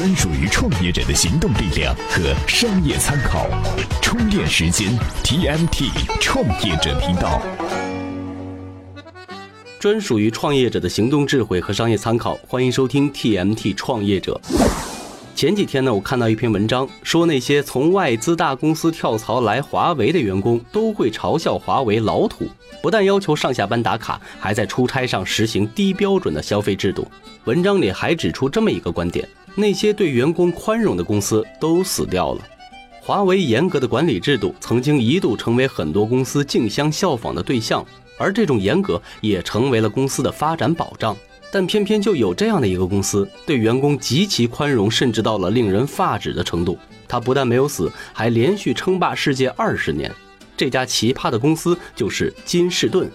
专属于创业者的行动力量和商业参考。充电时间 TMT 创业者频道，专属于创业者的行动智慧和商业参考。欢迎收听 TMT 创业者。前几天呢，我看到一篇文章，说那些从外资大公司跳槽来华为的员工，都会嘲笑华为老土。不但要求上下班打卡，还在出差上实行低标准的消费制度。文章里还指出这么一个观点：那些对员工宽容的公司都死掉了。华为严格的管理制度曾经一度成为很多公司竞相效仿的对象，而这种严格也成为了公司的发展保障。但偏偏就有这样的一个公司，对员工极其宽容，甚至到了令人发指的程度。他不但没有死，还连续称霸世界二十年。这家奇葩的公司就是金士顿。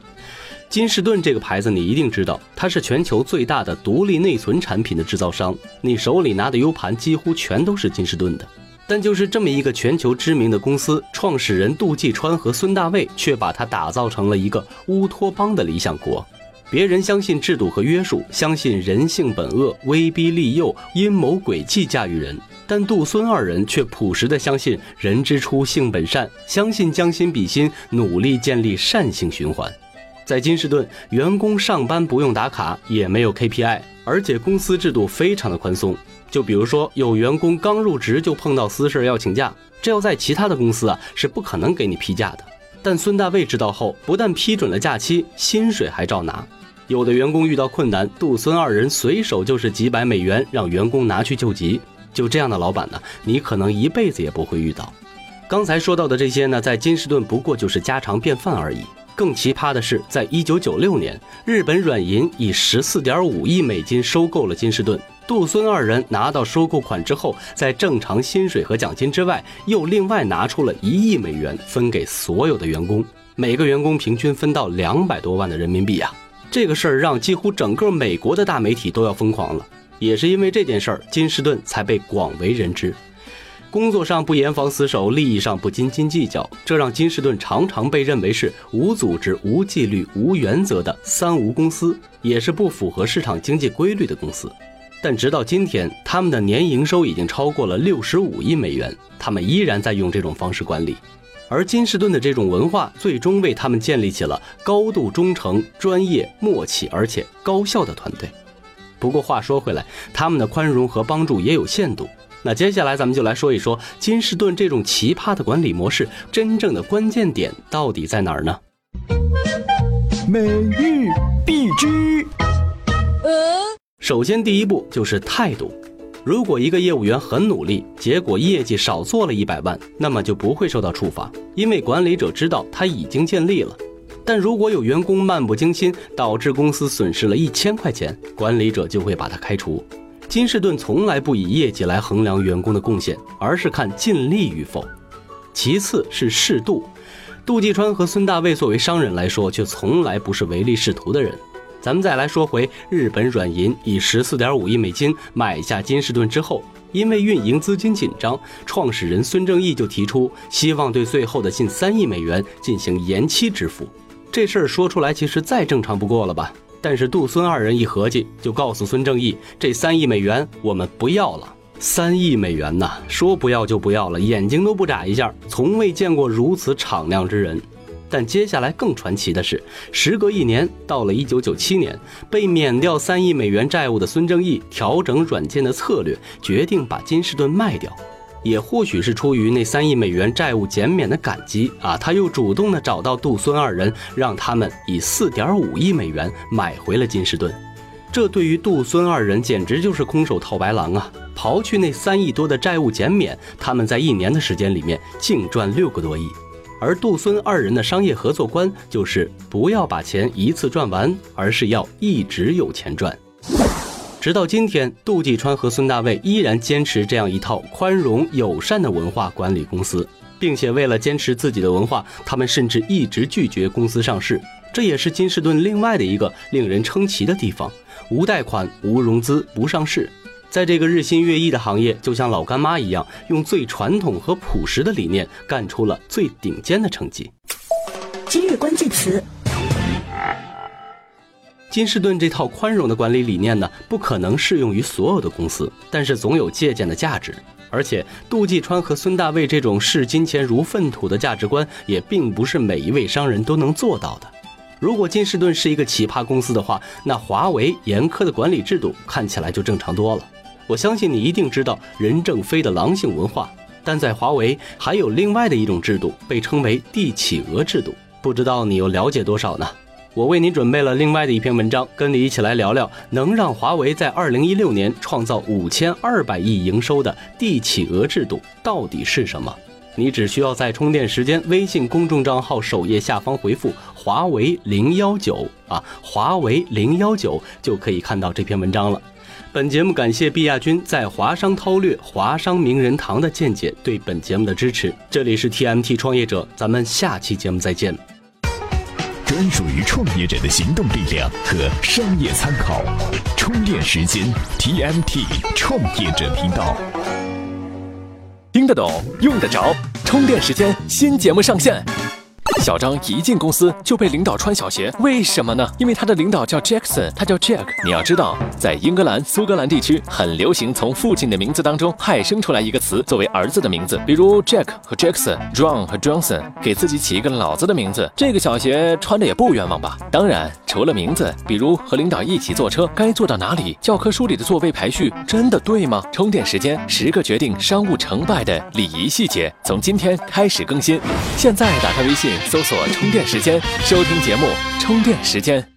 金士顿这个牌子你一定知道，它是全球最大的独立内存产品的制造商。你手里拿的 U 盘几乎全都是金士顿的。但就是这么一个全球知名的公司，创始人杜季川和孙大卫却把它打造成了一个乌托邦的理想国。别人相信制度和约束，相信人性本恶、威逼利诱、阴谋诡计驾驭人。但杜孙二人却朴实的相信人之初性本善，相信将心比心，努力建立善性循环。在金士顿，员工上班不用打卡，也没有 KPI，而且公司制度非常的宽松。就比如说，有员工刚入职就碰到私事要请假，这要在其他的公司啊是不可能给你批假的。但孙大卫知道后，不但批准了假期，薪水还照拿。有的员工遇到困难，杜孙二人随手就是几百美元，让员工拿去救急。就这样的老板呢，你可能一辈子也不会遇到。刚才说到的这些呢，在金士顿不过就是家常便饭而已。更奇葩的是，在一九九六年，日本软银以十四点五亿美金收购了金士顿。杜孙二人拿到收购款之后，在正常薪水和奖金之外，又另外拿出了一亿美元分给所有的员工，每个员工平均分到两百多万的人民币啊！这个事儿让几乎整个美国的大媒体都要疯狂了。也是因为这件事儿，金士顿才被广为人知。工作上不严防死守，利益上不斤斤计较，这让金士顿常常被认为是无组织、无纪律、无原则的“三无”公司，也是不符合市场经济规律的公司。但直到今天，他们的年营收已经超过了六十五亿美元，他们依然在用这种方式管理。而金士顿的这种文化，最终为他们建立起了高度忠诚、专业、默契而且高效的团队。不过话说回来，他们的宽容和帮助也有限度。那接下来咱们就来说一说金士顿这种奇葩的管理模式，真正的关键点到底在哪儿呢？美玉必知。首先第一步就是态度。如果一个业务员很努力，结果业绩少做了一百万，那么就不会受到处罚，因为管理者知道他已经尽力了。但如果有员工漫不经心，导致公司损失了一千块钱，管理者就会把他开除。金士顿从来不以业绩来衡量员工的贡献，而是看尽力与否。其次是适度。杜季川和孙大卫作为商人来说，却从来不是唯利是图的人。咱们再来说回日本软银以十四点五亿美金买下金士顿之后，因为运营资金紧张，创始人孙正义就提出希望对最后的近三亿美元进行延期支付。这事儿说出来其实再正常不过了吧？但是杜孙二人一合计，就告诉孙正义，这三亿美元我们不要了。三亿美元呐，说不要就不要了，眼睛都不眨一下，从未见过如此敞亮之人。但接下来更传奇的是，时隔一年，到了一九九七年，被免掉三亿美元债务的孙正义调整软件的策略，决定把金士顿卖掉。也或许是出于那三亿美元债务减免的感激啊，他又主动的找到杜孙二人，让他们以四点五亿美元买回了金士顿。这对于杜孙二人简直就是空手套白狼啊！刨去那三亿多的债务减免，他们在一年的时间里面净赚六个多亿。而杜孙二人的商业合作观就是不要把钱一次赚完，而是要一直有钱赚。直到今天，杜继川和孙大卫依然坚持这样一套宽容友善的文化管理公司，并且为了坚持自己的文化，他们甚至一直拒绝公司上市。这也是金士顿另外的一个令人称奇的地方：无贷款、无融资、不上市。在这个日新月异的行业，就像老干妈一样，用最传统和朴实的理念，干出了最顶尖的成绩。今日关键词。金士顿这套宽容的管理理念呢，不可能适用于所有的公司，但是总有借鉴的价值。而且，杜继川和孙大卫这种视金钱如粪土的价值观，也并不是每一位商人都能做到的。如果金士顿是一个奇葩公司的话，那华为严苛的管理制度看起来就正常多了。我相信你一定知道任正非的狼性文化，但在华为还有另外的一种制度，被称为帝企鹅制度，不知道你又了解多少呢？我为你准备了另外的一篇文章，跟你一起来聊聊能让华为在二零一六年创造五千二百亿营收的帝企鹅制度到底是什么？你只需要在充电时间微信公众账号首页下方回复“华为零幺九”啊，华为零幺九就可以看到这篇文章了。本节目感谢毕亚军在华商韬略华商名人堂的见解对本节目的支持。这里是 TMT 创业者，咱们下期节目再见。专属于创业者的行动力量和商业参考，充电时间 TMT 创业者频道，听得懂，用得着，充电时间新节目上线。小张一进公司就被领导穿小鞋，为什么呢？因为他的领导叫 Jackson，他叫 Jack。你要知道，在英格兰、苏格兰地区很流行从父亲的名字当中派生出来一个词作为儿子的名字，比如 Jack 和 Jackson，John 和 Johnson，给自己起一个老子的名字。这个小鞋穿的也不冤枉吧？当然，除了名字，比如和领导一起坐车该坐到哪里，教科书里的座位排序真的对吗？充电时间，十个决定商务成败的礼仪细节，从今天开始更新。现在打开微信。搜索充电时间，收听节目充电时间。